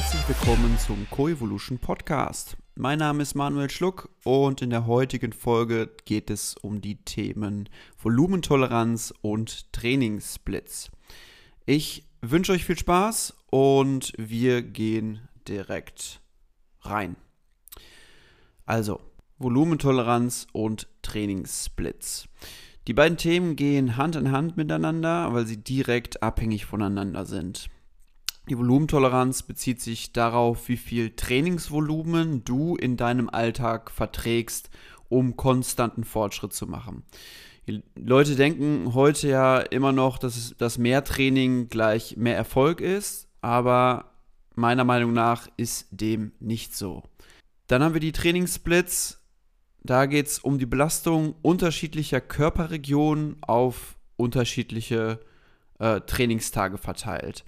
herzlich willkommen zum Coevolution Podcast. Mein Name ist Manuel Schluck und in der heutigen Folge geht es um die Themen Volumentoleranz und Trainingssplits. Ich wünsche euch viel Spaß und wir gehen direkt rein. Also, Volumentoleranz und Trainingssplits. Die beiden Themen gehen Hand in Hand miteinander, weil sie direkt abhängig voneinander sind. Die Volumentoleranz bezieht sich darauf, wie viel Trainingsvolumen du in deinem Alltag verträgst, um konstanten Fortschritt zu machen. Die Leute denken heute ja immer noch, dass, dass mehr Training gleich mehr Erfolg ist, aber meiner Meinung nach ist dem nicht so. Dann haben wir die Trainingssplits. Da geht es um die Belastung unterschiedlicher Körperregionen auf unterschiedliche äh, Trainingstage verteilt.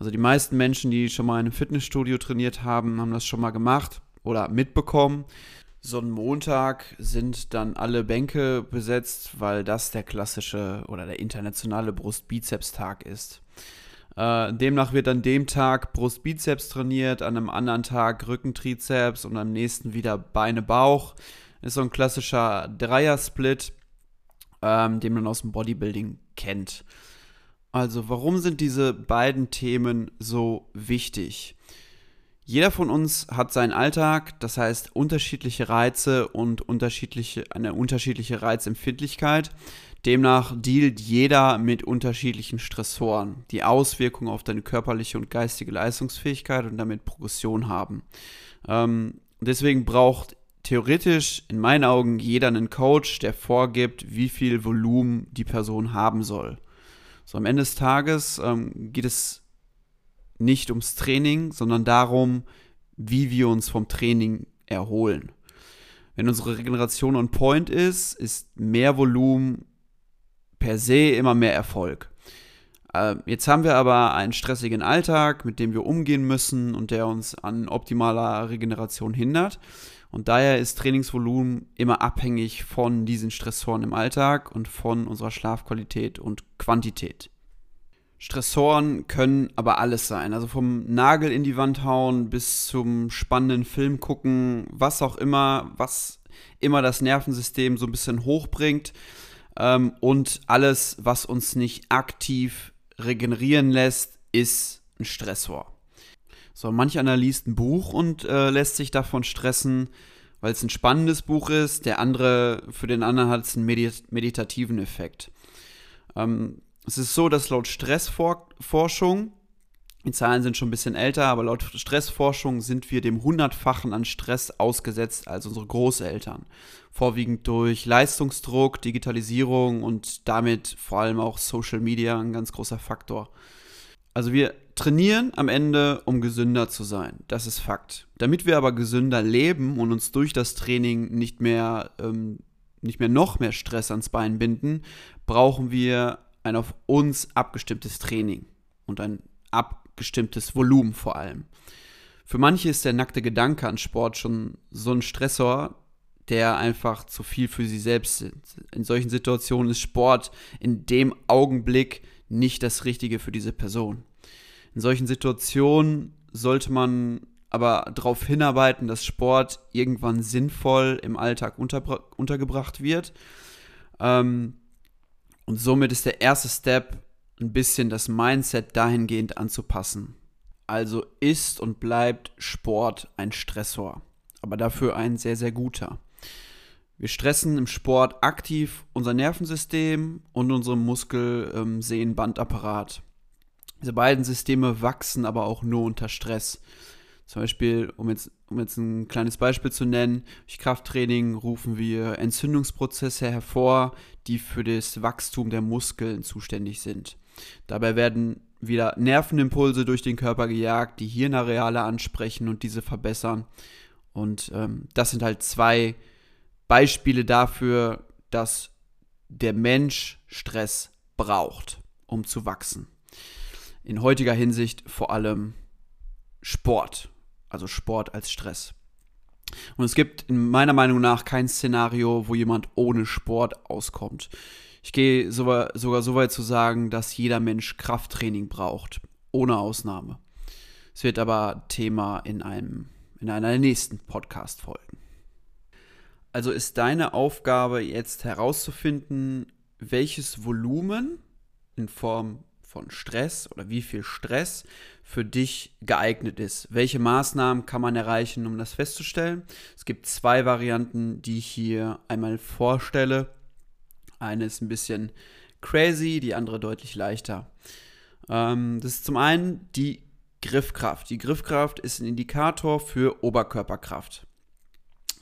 Also die meisten Menschen, die schon mal in einem Fitnessstudio trainiert haben, haben das schon mal gemacht oder mitbekommen. So ein Montag sind dann alle Bänke besetzt, weil das der klassische oder der internationale Brust-Bizeps-Tag ist. Äh, demnach wird an dem Tag Brust-Bizeps trainiert, an einem anderen Tag Rücken-Trizeps und am nächsten wieder Beine-Bauch. Ist so ein klassischer Dreier-Split, ähm, den man aus dem Bodybuilding kennt. Also, warum sind diese beiden Themen so wichtig? Jeder von uns hat seinen Alltag, das heißt unterschiedliche Reize und unterschiedliche, eine unterschiedliche Reizempfindlichkeit. Demnach dealt jeder mit unterschiedlichen Stressoren, die Auswirkungen auf deine körperliche und geistige Leistungsfähigkeit und damit Progression haben. Ähm, deswegen braucht theoretisch in meinen Augen jeder einen Coach, der vorgibt, wie viel Volumen die Person haben soll. So am Ende des Tages ähm, geht es nicht ums Training, sondern darum, wie wir uns vom Training erholen. Wenn unsere Regeneration on point ist, ist mehr Volumen per se immer mehr Erfolg. Äh, jetzt haben wir aber einen stressigen Alltag, mit dem wir umgehen müssen und der uns an optimaler Regeneration hindert. Und daher ist Trainingsvolumen immer abhängig von diesen Stressoren im Alltag und von unserer Schlafqualität und Quantität. Stressoren können aber alles sein. Also vom Nagel in die Wand hauen bis zum spannenden Film gucken, was auch immer, was immer das Nervensystem so ein bisschen hochbringt. Ähm, und alles, was uns nicht aktiv regenerieren lässt, ist ein Stressor. So, manch einer liest ein Buch und äh, lässt sich davon stressen, weil es ein spannendes Buch ist. Der andere, für den anderen hat es einen medit meditativen Effekt. Ähm, es ist so, dass laut Stressforschung, die Zahlen sind schon ein bisschen älter, aber laut Stressforschung sind wir dem Hundertfachen an Stress ausgesetzt als unsere Großeltern. Vorwiegend durch Leistungsdruck, Digitalisierung und damit vor allem auch Social Media ein ganz großer Faktor. Also wir trainieren am Ende, um gesünder zu sein. Das ist Fakt. Damit wir aber gesünder leben und uns durch das Training nicht mehr, ähm, nicht mehr noch mehr Stress ans Bein binden, brauchen wir ein auf uns abgestimmtes Training und ein abgestimmtes Volumen vor allem. Für manche ist der nackte Gedanke an Sport schon so ein Stressor, der einfach zu viel für sie selbst ist. In solchen Situationen ist Sport in dem Augenblick nicht das Richtige für diese Person. In solchen Situationen sollte man aber darauf hinarbeiten, dass Sport irgendwann sinnvoll im Alltag untergebracht wird. Ähm, und somit ist der erste Step, ein bisschen das Mindset dahingehend anzupassen. Also ist und bleibt Sport ein Stressor, aber dafür ein sehr, sehr guter. Wir stressen im Sport aktiv unser Nervensystem und unseren Muskel-Sehnen-Bandapparat. Diese beiden Systeme wachsen aber auch nur unter Stress. Zum Beispiel, um jetzt, um jetzt ein kleines Beispiel zu nennen, durch Krafttraining rufen wir Entzündungsprozesse hervor, die für das Wachstum der Muskeln zuständig sind. Dabei werden wieder Nervenimpulse durch den Körper gejagt, die Hirnareale ansprechen und diese verbessern. Und ähm, das sind halt zwei Beispiele dafür, dass der Mensch Stress braucht, um zu wachsen. In heutiger Hinsicht vor allem Sport, also Sport als Stress. Und es gibt in meiner Meinung nach kein Szenario, wo jemand ohne Sport auskommt. Ich gehe sogar, sogar so weit zu sagen, dass jeder Mensch Krafttraining braucht, ohne Ausnahme. Es wird aber Thema in, einem, in einer der nächsten Podcast-Folgen. Also ist deine Aufgabe jetzt herauszufinden, welches Volumen in Form von Stress oder wie viel Stress für dich geeignet ist. Welche Maßnahmen kann man erreichen, um das festzustellen? Es gibt zwei Varianten, die ich hier einmal vorstelle. Eine ist ein bisschen crazy, die andere deutlich leichter. Ähm, das ist zum einen die Griffkraft. Die Griffkraft ist ein Indikator für Oberkörperkraft.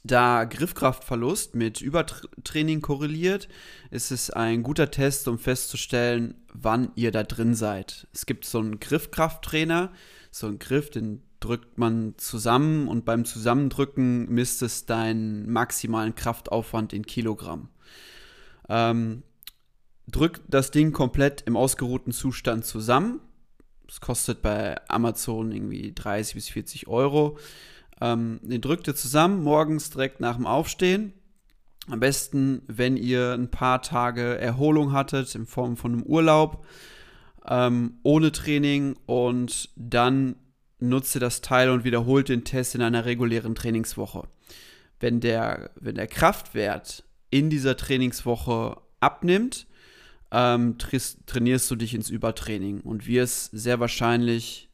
Da Griffkraftverlust mit Übertraining korreliert, ist es ein guter Test, um festzustellen, wann ihr da drin seid. Es gibt so einen Griffkrafttrainer, so einen Griff, den drückt man zusammen und beim Zusammendrücken misst es deinen maximalen Kraftaufwand in Kilogramm. Ähm, drück das Ding komplett im ausgeruhten Zustand zusammen. Es kostet bei Amazon irgendwie 30 bis 40 Euro. Ähm, den drückt ihr zusammen, morgens direkt nach dem Aufstehen. Am besten, wenn ihr ein paar Tage Erholung hattet in Form von einem Urlaub, ähm, ohne Training und dann nutzt ihr das Teil und wiederholt den Test in einer regulären Trainingswoche. Wenn der, wenn der Kraftwert in dieser Trainingswoche abnimmt, ähm, trainierst du dich ins Übertraining und wirst sehr wahrscheinlich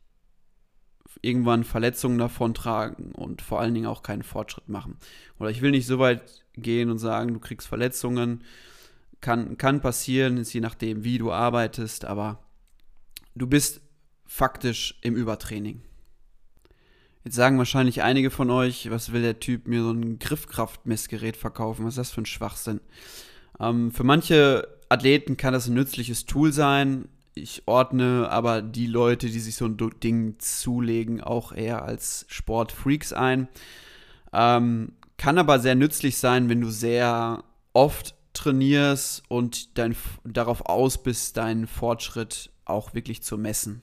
irgendwann Verletzungen davontragen und vor allen Dingen auch keinen Fortschritt machen. Oder ich will nicht so weit gehen und sagen, du kriegst Verletzungen. Kann, kann passieren, ist je nachdem, wie du arbeitest, aber du bist faktisch im Übertraining. Jetzt sagen wahrscheinlich einige von euch, was will der Typ mir so ein Griffkraftmessgerät verkaufen? Was ist das für ein Schwachsinn? Ähm, für manche Athleten kann das ein nützliches Tool sein ich ordne aber die Leute, die sich so ein Ding zulegen, auch eher als Sportfreaks ein. Ähm, kann aber sehr nützlich sein, wenn du sehr oft trainierst und dein, darauf aus bist, deinen Fortschritt auch wirklich zu messen.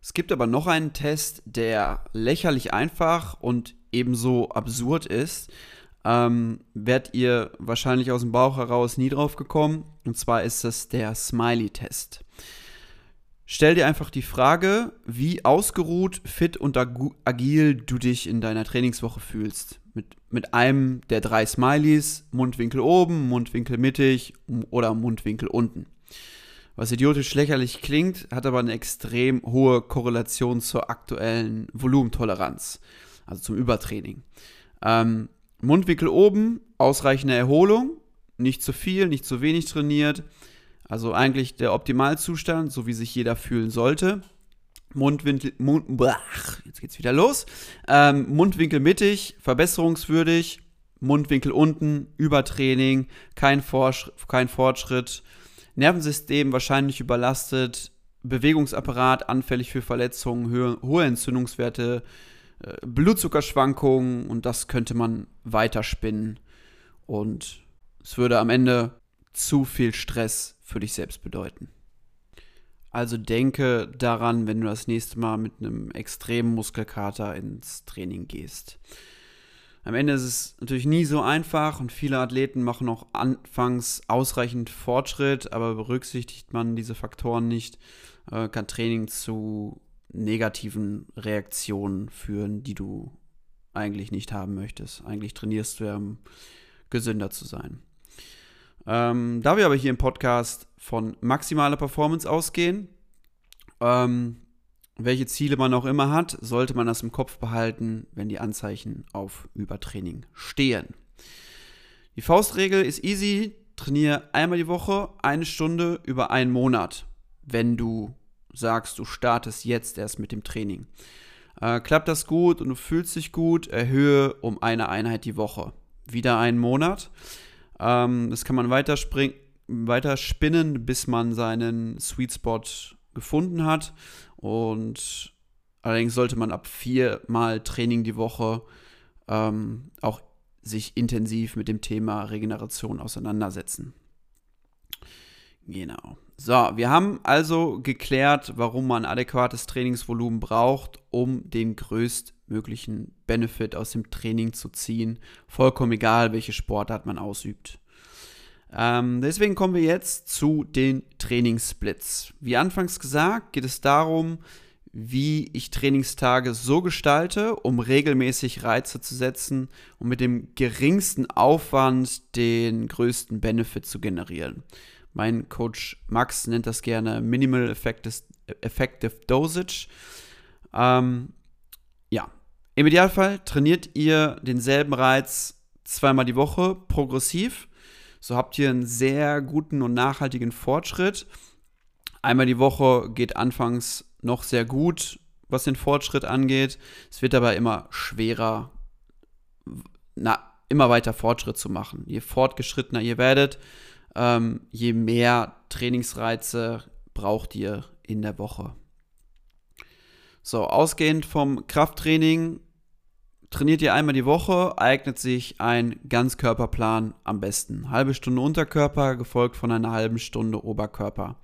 Es gibt aber noch einen Test, der lächerlich einfach und ebenso absurd ist. Ähm, werdet ihr wahrscheinlich aus dem Bauch heraus nie drauf gekommen. Und zwar ist das der Smiley-Test. Stell dir einfach die Frage, wie ausgeruht, fit und agil du dich in deiner Trainingswoche fühlst. Mit, mit einem der drei Smileys, Mundwinkel oben, Mundwinkel mittig oder Mundwinkel unten. Was idiotisch lächerlich klingt, hat aber eine extrem hohe Korrelation zur aktuellen Volumentoleranz, also zum Übertraining. Ähm, Mundwinkel oben, ausreichende Erholung, nicht zu viel, nicht zu wenig trainiert also eigentlich der Optimalzustand, so wie sich jeder fühlen sollte. Mundwinkel, Mund, blach, jetzt geht's wieder los. Ähm, Mundwinkel mittig, verbesserungswürdig. Mundwinkel unten, Übertraining, kein, Forsch kein Fortschritt. Nervensystem wahrscheinlich überlastet. Bewegungsapparat anfällig für Verletzungen, hohe, hohe Entzündungswerte, äh, Blutzuckerschwankungen und das könnte man weiterspinnen. Und es würde am Ende zu viel Stress für dich selbst bedeuten. Also denke daran, wenn du das nächste Mal mit einem extremen Muskelkater ins Training gehst. Am Ende ist es natürlich nie so einfach und viele Athleten machen auch anfangs ausreichend Fortschritt, aber berücksichtigt man diese Faktoren nicht, äh, kann Training zu negativen Reaktionen führen, die du eigentlich nicht haben möchtest. Eigentlich trainierst du ja, um gesünder zu sein. Ähm, da wir aber hier im Podcast von maximaler Performance ausgehen, ähm, welche Ziele man auch immer hat, sollte man das im Kopf behalten, wenn die Anzeichen auf Übertraining stehen. Die Faustregel ist easy. Trainiere einmal die Woche eine Stunde über einen Monat, wenn du sagst, du startest jetzt erst mit dem Training. Äh, klappt das gut und du fühlst dich gut, erhöhe um eine Einheit die Woche. Wieder einen Monat. Ähm, das kann man weiter, weiter spinnen, bis man seinen Sweet Spot gefunden hat. Und allerdings sollte man ab viermal Training die Woche ähm, auch sich intensiv mit dem Thema Regeneration auseinandersetzen. Genau. So, wir haben also geklärt, warum man adäquates Trainingsvolumen braucht, um den größtmöglichen Benefit aus dem Training zu ziehen. Vollkommen egal, welche Sportart man ausübt. Ähm, deswegen kommen wir jetzt zu den Trainingssplits. Wie anfangs gesagt, geht es darum, wie ich Trainingstage so gestalte, um regelmäßig Reize zu setzen und mit dem geringsten Aufwand den größten Benefit zu generieren. Mein Coach Max nennt das gerne Minimal Effective Dosage. Ähm, ja, im Idealfall trainiert ihr denselben Reiz zweimal die Woche progressiv. So habt ihr einen sehr guten und nachhaltigen Fortschritt. Einmal die Woche geht anfangs noch sehr gut, was den Fortschritt angeht. Es wird aber immer schwerer, na, immer weiter Fortschritt zu machen. Je fortgeschrittener ihr werdet, ähm, je mehr Trainingsreize braucht ihr in der Woche. So, ausgehend vom Krafttraining trainiert ihr einmal die Woche, eignet sich ein Ganzkörperplan am besten. Halbe Stunde Unterkörper, gefolgt von einer halben Stunde Oberkörper.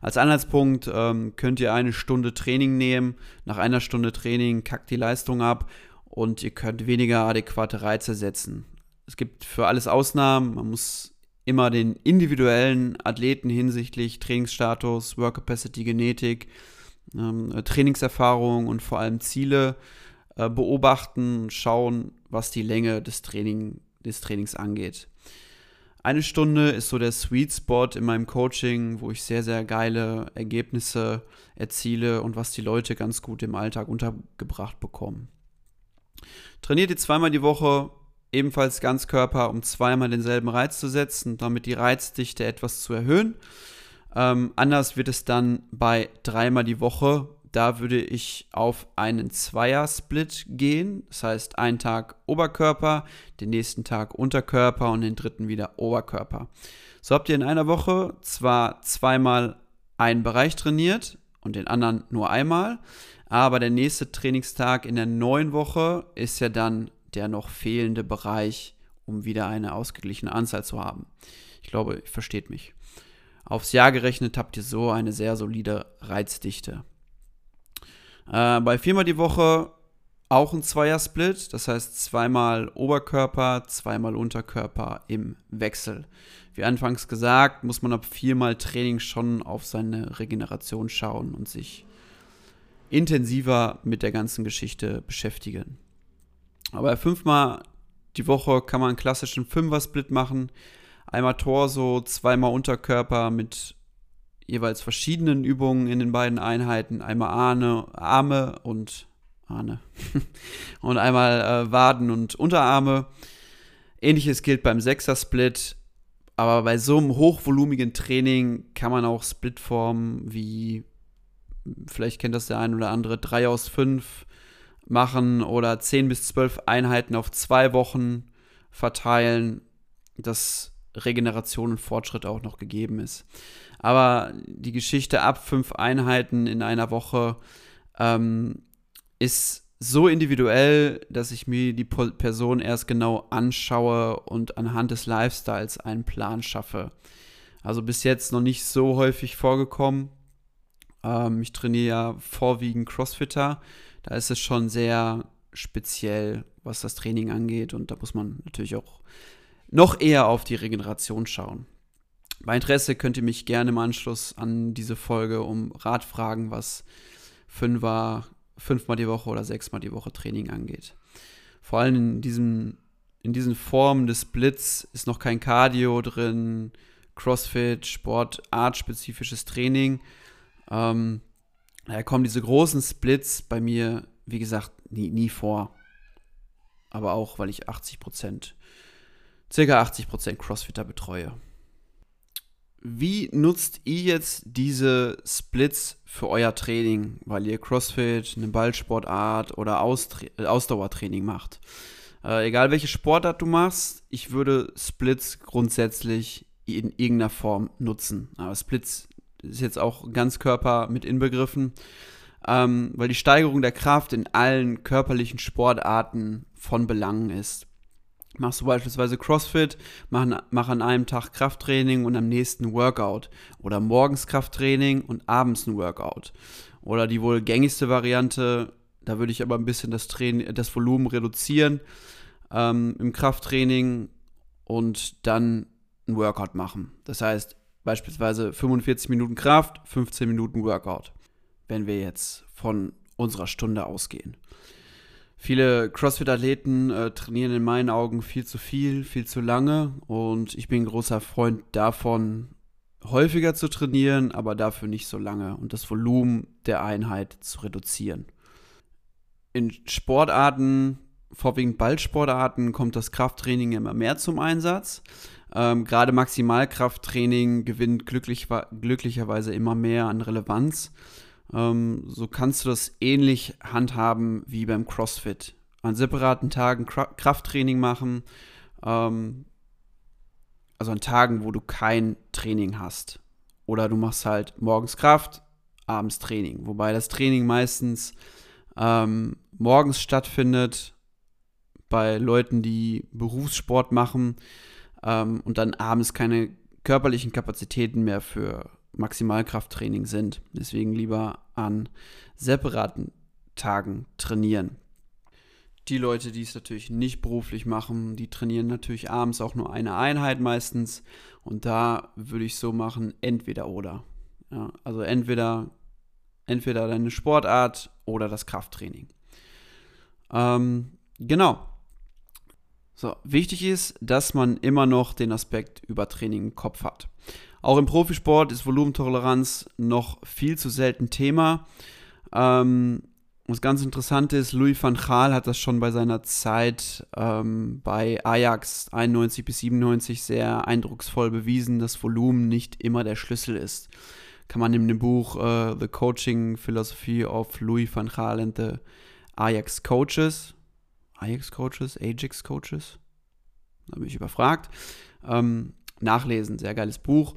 Als Anhaltspunkt ähm, könnt ihr eine Stunde Training nehmen. Nach einer Stunde Training kackt die Leistung ab und ihr könnt weniger adäquate Reize setzen. Es gibt für alles Ausnahmen. Man muss immer den individuellen Athleten hinsichtlich Trainingsstatus, Work Capacity, Genetik, ähm, Trainingserfahrung und vor allem Ziele äh, beobachten schauen, was die Länge des, Training, des Trainings angeht. Eine Stunde ist so der Sweet Spot in meinem Coaching, wo ich sehr, sehr geile Ergebnisse erziele und was die Leute ganz gut im Alltag untergebracht bekommen. Trainiert ihr zweimal die Woche, ebenfalls Ganzkörper, um zweimal denselben Reiz zu setzen, damit die Reizdichte etwas zu erhöhen. Ähm, anders wird es dann bei dreimal die Woche da würde ich auf einen Zweier-Split gehen. Das heißt, einen Tag Oberkörper, den nächsten Tag Unterkörper und den dritten wieder Oberkörper. So habt ihr in einer Woche zwar zweimal einen Bereich trainiert und den anderen nur einmal, aber der nächste Trainingstag in der neuen Woche ist ja dann der noch fehlende Bereich, um wieder eine ausgeglichene Anzahl zu haben. Ich glaube, ihr versteht mich. Aufs Jahr gerechnet habt ihr so eine sehr solide Reizdichte. Äh, bei viermal die Woche auch ein Zweier-Split, das heißt zweimal Oberkörper, zweimal Unterkörper im Wechsel. Wie anfangs gesagt, muss man ab viermal Training schon auf seine Regeneration schauen und sich intensiver mit der ganzen Geschichte beschäftigen. Aber fünfmal die Woche kann man einen klassischen Fünfer-Split machen. Einmal Torso, zweimal Unterkörper mit jeweils verschiedenen Übungen in den beiden Einheiten. Einmal Arme, Arme und Arme. und einmal äh, Waden und Unterarme. Ähnliches gilt beim Sechser-Split. Aber bei so einem hochvolumigen Training kann man auch Splitformen wie, vielleicht kennt das der ein oder andere, 3 aus 5 machen oder 10 bis 12 Einheiten auf zwei Wochen verteilen, dass Regeneration und Fortschritt auch noch gegeben ist. Aber die Geschichte ab fünf Einheiten in einer Woche ähm, ist so individuell, dass ich mir die Person erst genau anschaue und anhand des Lifestyles einen Plan schaffe. Also bis jetzt noch nicht so häufig vorgekommen. Ähm, ich trainiere ja vorwiegend Crossfitter. Da ist es schon sehr speziell, was das Training angeht. Und da muss man natürlich auch noch eher auf die Regeneration schauen. Bei Interesse könnt ihr mich gerne im Anschluss an diese Folge um Rat fragen, was Fünfer, fünfmal die Woche oder sechsmal die Woche Training angeht. Vor allem in, diesem, in diesen Formen des Splits ist noch kein Cardio drin, Crossfit, Sport, artspezifisches Training. Ähm, da kommen diese großen Splits bei mir, wie gesagt, nie, nie vor. Aber auch, weil ich 80 Prozent, circa 80 Prozent Crossfitter betreue wie nutzt ihr jetzt diese Splits für euer Training, weil ihr CrossFit, eine Ballsportart oder Austra Ausdauertraining macht? Äh, egal welche Sportart du machst, ich würde Splits grundsätzlich in irgendeiner Form nutzen. Aber Splits ist jetzt auch Ganzkörper mit inbegriffen, ähm, weil die Steigerung der Kraft in allen körperlichen Sportarten von Belang ist. Machst du beispielsweise CrossFit, mach, mach an einem Tag Krafttraining und am nächsten Workout. Oder morgens Krafttraining und abends ein Workout. Oder die wohl gängigste Variante, da würde ich aber ein bisschen das, Training, das Volumen reduzieren ähm, im Krafttraining und dann ein Workout machen. Das heißt beispielsweise 45 Minuten Kraft, 15 Minuten Workout. wenn wir jetzt von unserer Stunde ausgehen. Viele CrossFit-Athleten äh, trainieren in meinen Augen viel zu viel, viel zu lange und ich bin ein großer Freund davon, häufiger zu trainieren, aber dafür nicht so lange und das Volumen der Einheit zu reduzieren. In Sportarten, vorwiegend Ballsportarten, kommt das Krafttraining immer mehr zum Einsatz. Ähm, Gerade Maximalkrafttraining gewinnt glücklich, glücklicherweise immer mehr an Relevanz. Ähm, so kannst du das ähnlich handhaben wie beim CrossFit. An separaten Tagen Krafttraining machen, ähm, also an Tagen, wo du kein Training hast. Oder du machst halt morgens Kraft, abends Training. Wobei das Training meistens ähm, morgens stattfindet bei Leuten, die Berufssport machen ähm, und dann abends keine körperlichen Kapazitäten mehr für Maximalkrafttraining sind. Deswegen lieber an separaten Tagen trainieren. Die Leute, die es natürlich nicht beruflich machen, die trainieren natürlich abends auch nur eine Einheit meistens. Und da würde ich so machen, entweder oder. Ja, also entweder, entweder deine Sportart oder das Krafttraining. Ähm, genau. So, wichtig ist, dass man immer noch den Aspekt Übertraining im Kopf hat. Auch im Profisport ist Volumentoleranz noch viel zu selten Thema. Ähm, was ganz interessant ist, Louis van Gaal hat das schon bei seiner Zeit ähm, bei Ajax 91 bis 97 sehr eindrucksvoll bewiesen, dass Volumen nicht immer der Schlüssel ist. Kann man in dem Buch uh, The Coaching Philosophy of Louis van Gaal and the Ajax Coaches, Ajax Coaches, Ajax Coaches, da bin ich überfragt, ähm, nachlesen. Sehr geiles Buch.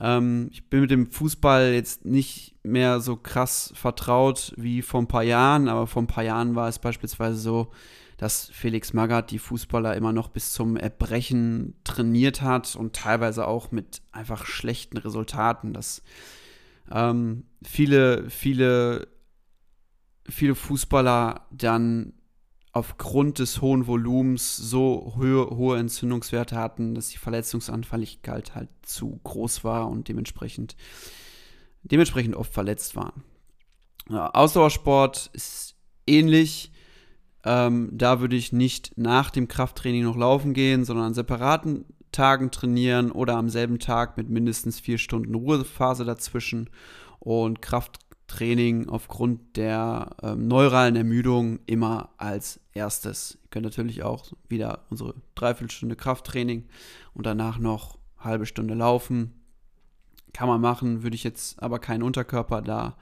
Ähm, ich bin mit dem Fußball jetzt nicht mehr so krass vertraut wie vor ein paar Jahren, aber vor ein paar Jahren war es beispielsweise so, dass Felix Magath die Fußballer immer noch bis zum Erbrechen trainiert hat und teilweise auch mit einfach schlechten Resultaten. Dass ähm, viele, viele, viele Fußballer dann aufgrund des hohen Volumens so hohe, hohe Entzündungswerte hatten, dass die Verletzungsanfälligkeit halt zu groß war und dementsprechend, dementsprechend oft verletzt waren. Ja, Ausdauersport ist ähnlich. Ähm, da würde ich nicht nach dem Krafttraining noch laufen gehen, sondern an separaten Tagen trainieren oder am selben Tag mit mindestens vier Stunden Ruhephase dazwischen. Und Kraft, Training aufgrund der ähm, neuralen Ermüdung immer als erstes. Ihr könnt natürlich auch wieder unsere Dreiviertelstunde Krafttraining und danach noch halbe Stunde laufen. Kann man machen, würde ich jetzt aber keinen Unterkörper da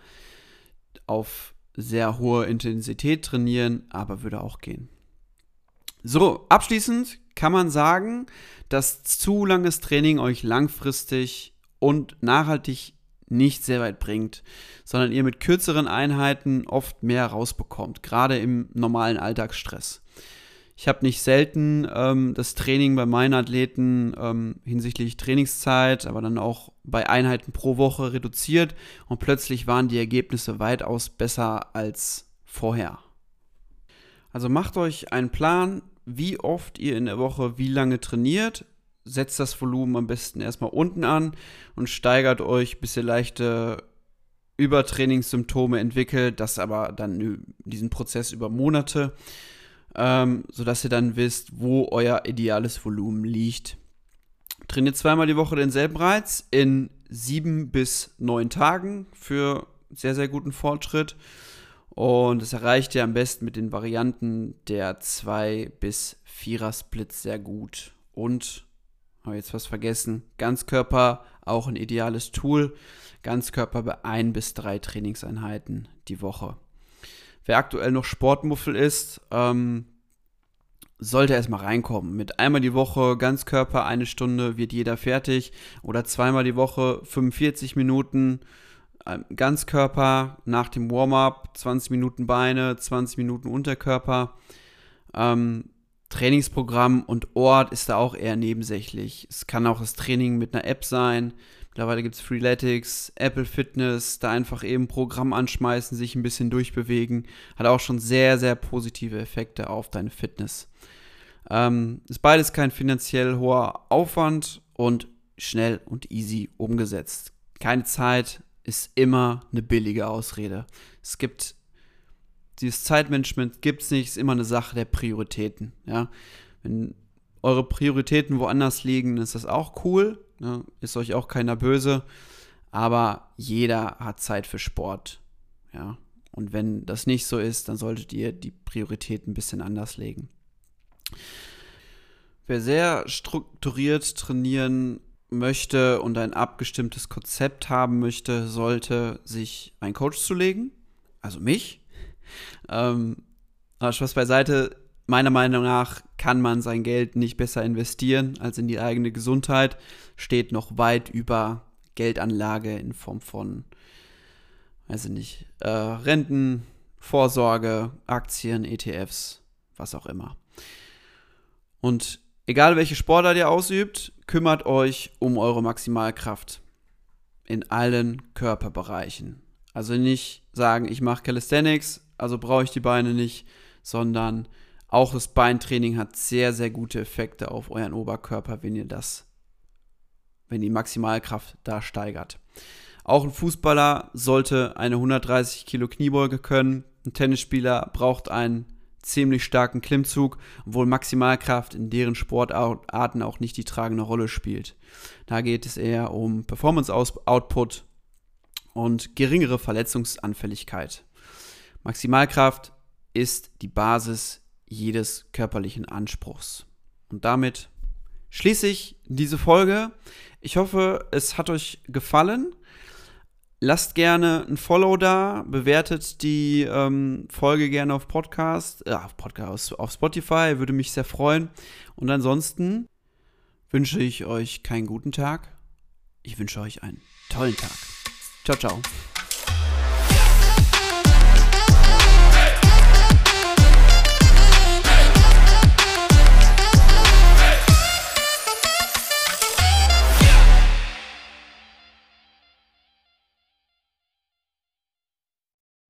auf sehr hohe Intensität trainieren, aber würde auch gehen. So, abschließend kann man sagen, dass zu langes Training euch langfristig und nachhaltig nicht sehr weit bringt, sondern ihr mit kürzeren Einheiten oft mehr rausbekommt, gerade im normalen Alltagsstress. Ich habe nicht selten ähm, das Training bei meinen Athleten ähm, hinsichtlich Trainingszeit, aber dann auch bei Einheiten pro Woche reduziert und plötzlich waren die Ergebnisse weitaus besser als vorher. Also macht euch einen Plan, wie oft ihr in der Woche wie lange trainiert, setzt das Volumen am besten erstmal unten an und steigert euch, bis ihr leichte Übertrainingssymptome entwickelt, das aber dann diesen Prozess über Monate, ähm, sodass ihr dann wisst, wo euer ideales Volumen liegt. Trainiert zweimal die Woche denselben Reiz in sieben bis neun Tagen für sehr, sehr guten Fortschritt. Und das erreicht ihr am besten mit den Varianten der 2 bis 4er Splits sehr gut. Und habe jetzt was vergessen. Ganzkörper auch ein ideales Tool. Ganzkörper bei ein bis drei Trainingseinheiten die Woche. Wer aktuell noch Sportmuffel ist, ähm, sollte erstmal reinkommen. Mit einmal die Woche Ganzkörper eine Stunde wird jeder fertig oder zweimal die Woche 45 Minuten ähm, Ganzkörper nach dem Warm-up, 20 Minuten Beine, 20 Minuten Unterkörper. Ähm, Trainingsprogramm und Ort ist da auch eher nebensächlich. Es kann auch das Training mit einer App sein. Mittlerweile gibt es Freeletics, Apple Fitness, da einfach eben Programm anschmeißen, sich ein bisschen durchbewegen. Hat auch schon sehr, sehr positive Effekte auf deine Fitness. Ähm, ist beides kein finanziell hoher Aufwand und schnell und easy umgesetzt. Keine Zeit ist immer eine billige Ausrede. Es gibt dieses Zeitmanagement gibt es nicht, ist immer eine Sache der Prioritäten. Ja? Wenn eure Prioritäten woanders liegen, ist das auch cool. Ne? Ist euch auch keiner böse. Aber jeder hat Zeit für Sport. Ja? Und wenn das nicht so ist, dann solltet ihr die Prioritäten ein bisschen anders legen. Wer sehr strukturiert trainieren möchte und ein abgestimmtes Konzept haben möchte, sollte sich einen Coach zulegen, also mich. Ähm, aber Spaß beiseite, meiner Meinung nach kann man sein Geld nicht besser investieren als in die eigene Gesundheit, steht noch weit über Geldanlage in Form von, weiß ich nicht, äh, Renten, Vorsorge, Aktien, ETFs, was auch immer. Und egal welche Sportart ihr ausübt, kümmert euch um eure Maximalkraft in allen Körperbereichen. Also nicht sagen, ich mache Calisthenics, also brauche ich die Beine nicht, sondern auch das Beintraining hat sehr, sehr gute Effekte auf euren Oberkörper, wenn ihr das, wenn die Maximalkraft da steigert. Auch ein Fußballer sollte eine 130 Kilo Kniebeuge können. Ein Tennisspieler braucht einen ziemlich starken Klimmzug, obwohl Maximalkraft in deren Sportarten auch nicht die tragende Rolle spielt. Da geht es eher um Performance-Output und geringere Verletzungsanfälligkeit. Maximalkraft ist die Basis jedes körperlichen Anspruchs. Und damit schließe ich diese Folge. Ich hoffe, es hat euch gefallen. Lasst gerne ein Follow da, bewertet die ähm, Folge gerne auf Podcast, äh, auf Podcast, auf Spotify, würde mich sehr freuen. Und ansonsten wünsche ich euch keinen guten Tag. Ich wünsche euch einen tollen Tag. Ciao, ciao.